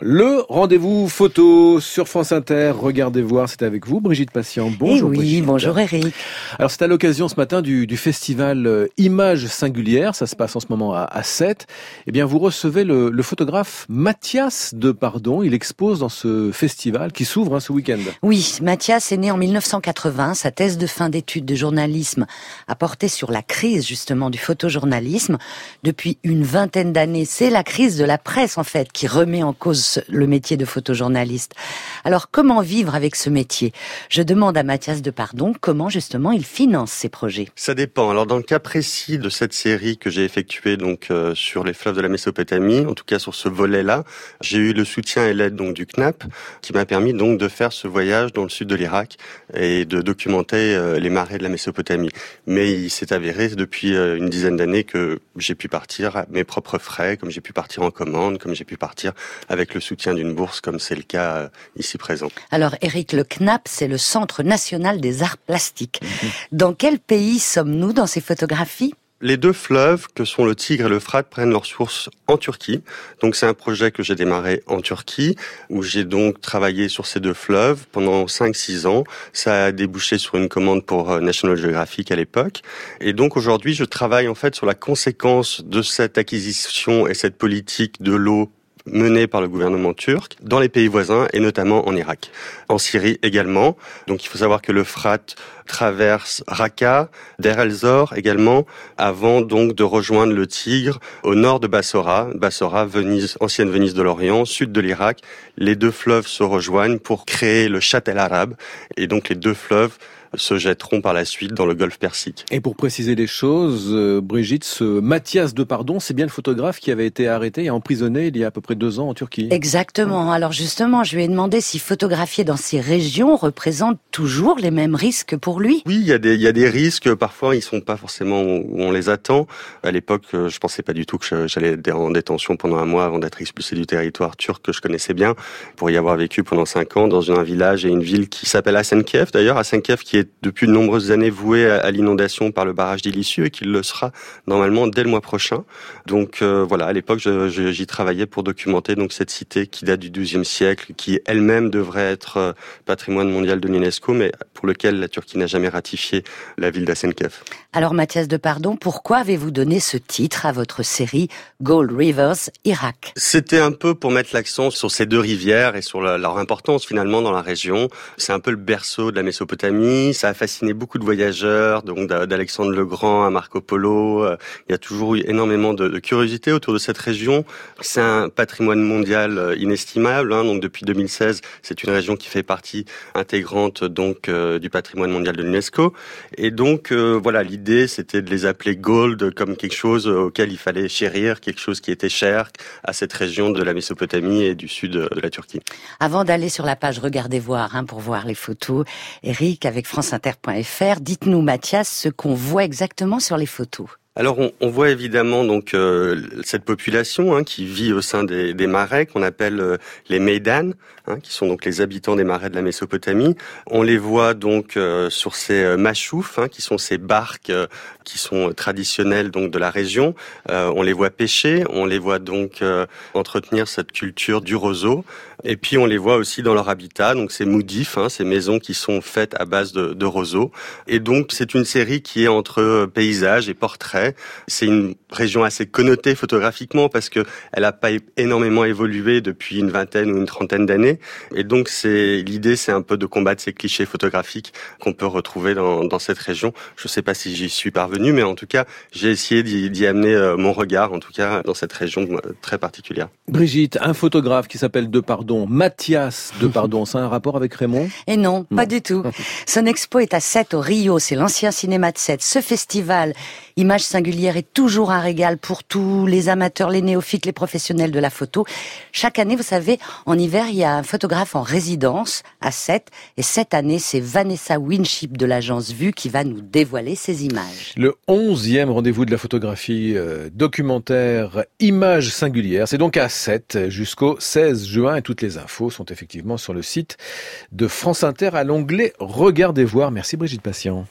Le rendez-vous photo sur France Inter. Regardez voir, c'est avec vous, Brigitte Patient. Bonjour. Eh oui, bonjour Eric. Alors c'est à l'occasion ce matin du, du, festival euh, Images singulières. Ça se passe en ce moment à, à 7. Eh bien, vous recevez le, le, photographe Mathias de Pardon. Il expose dans ce festival qui s'ouvre hein, ce week-end. Oui, Mathias est né en 1980. Sa thèse de fin d'études de journalisme a porté sur la crise justement du photojournalisme. Depuis une vingtaine d'années, c'est la crise de la presse en fait qui remet en cause le métier de photojournaliste. Alors comment vivre avec ce métier? Je demande à Mathias de Pardon comment justement il finance ses projets. Ça dépend. Alors dans le cas précis de cette série que j'ai effectuée donc euh, sur les fleuves de la Mésopotamie, en tout cas sur ce volet-là, j'ai eu le soutien et l'aide donc du CNAP qui m'a permis donc de faire ce voyage dans le sud de l'Irak et de documenter euh, les marées de la Mésopotamie. Mais il s'est avéré depuis euh, une dizaine d'années que j'ai pu partir à mes propres frais, comme j'ai pu partir en commande, comme j'ai pu partir avec le le soutien d'une bourse comme c'est le cas euh, ici présent. Alors Eric, le CNAP, c'est le Centre national des arts plastiques. Mhm. Dans quel pays sommes-nous dans ces photographies? Les deux fleuves que sont le Tigre et le Frat prennent leur source en Turquie. Donc c'est un projet que j'ai démarré en Turquie où j'ai donc travaillé sur ces deux fleuves pendant 5-6 ans. Ça a débouché sur une commande pour euh, National Geographic à l'époque. Et donc aujourd'hui je travaille en fait sur la conséquence de cette acquisition et cette politique de l'eau menée par le gouvernement turc dans les pays voisins et notamment en Irak. En Syrie également. Donc il faut savoir que le Frat traverse Raqqa, Der el-Zor également, avant donc de rejoindre le Tigre au nord de Bassora. Bassora, Venise, ancienne Venise de l'Orient, sud de l'Irak. Les deux fleuves se rejoignent pour créer le Châtel arabe. Et donc les deux fleuves se jetteront par la suite dans le golfe Persique. Et pour préciser les choses, euh, Brigitte, ce Mathias de Pardon, c'est bien le photographe qui avait été arrêté et emprisonné il y a à peu près deux ans en Turquie. Exactement. Alors justement, je lui ai demandé si photographier dans ces régions représente toujours les mêmes risques pour Oui, il y a des, risques. Parfois, ils sont pas forcément où on les attend. À l'époque, euh, je pensais pas du tout que j'allais en détention pendant un mois avant d'être expulsé du territoire turc que je connaissais bien. Pour y avoir vécu pendant cinq ans dans un village et une ville qui s'appelle Asenkiev d'ailleurs, Asenkiev qui est depuis de nombreuses années voué à, l'inondation par le barrage d'Illissieux et qu'il le sera normalement dès le mois prochain. Donc euh, voilà, à l'époque, j'y travaillais pour documenter donc cette cité qui date du XIIe siècle, qui elle-même devrait être euh, patrimoine mondial de l'UNESCO, mais pour lequel la Turquie n'a jamais ratifié la ville d'Asenkef. Alors Mathias de Pardon, pourquoi avez-vous donné ce titre à votre série Gold Rivers Irak? C'était un peu pour mettre l'accent sur ces deux rivières et sur leur importance finalement dans la région. C'est un peu le berceau de la Mésopotamie, ça a fasciné beaucoup de voyageurs, donc d'Alexandre le Grand à Marco Polo. Euh, il y a toujours eu énormément de, de curiosité autour de cette région. C'est un patrimoine mondial euh, inestimable. Hein, donc depuis 2016, c'est une région qui fait partie intégrante donc euh, du patrimoine mondial de l'UNESCO. Et donc voilà, l'idée c'était de les appeler gold comme quelque chose auquel il fallait chérir, quelque chose qui était cher à cette région de la Mésopotamie et du sud de la Turquie. Avant d'aller sur la page Regardez voir hein, pour voir les photos, Eric avec France inter.fr. Dites-nous, Mathias, ce qu'on voit exactement sur les photos. Alors on, voit évidemment donc euh, cette population hein, qui vit au sein des, marais qu'on appelle euh, les Maidan, hein, qui sont donc les habitants des marais de la Mésopotamie. On les voit donc euh, sur ces machoufs, hein, qui sont ces barques qui sont traditionnelles donc de la région. on les voit pêcher, on les voit donc entretenir cette culture du roseau, et puis on les voit aussi dans leur habitat, donc ces moudifs, ces maisons qui sont faites à base de, de roseaux. Et donc c'est une série qui est entre paysages et portraits c'est une région assez connotée photographiquement parce que elle n'a pas énormément évolué depuis une vingtaine ou une trentaine d'années. Et donc c'est l'idée, c'est un peu de combattre ces clichés photographiques qu'on peut retrouver dans, dans, cette région. Je ne sais pas si j'y suis parvenu, mais en tout cas, j'ai essayé d'y amener euh, mon regard, en tout cas dans cette région euh, très particulière. Brigitte, un photographe qui s'appelle Depardon, Mathias Depardon, c'est un rapport avec Raymond? Et non, pas du tout. Son expo est à 7 au Rio, c'est l'ancien cinéma de 7. Ce festival, Image singulière est toujours un régal pour tous les amateurs, les néophytes, les professionnels de la photo. Chaque année, vous savez, en hiver, il y a un photographe en résidence à 7. Et cette année, c'est Vanessa Winship de l'agence Vue qui va nous dévoiler ses images. Le 11e rendez-vous de la photographie euh, documentaire Images singulières. C'est donc à 7 jusqu'au 16 juin et toutes les infos sont effectivement sur le site de France Inter à l'onglet Regardez voir. Merci Brigitte Patient.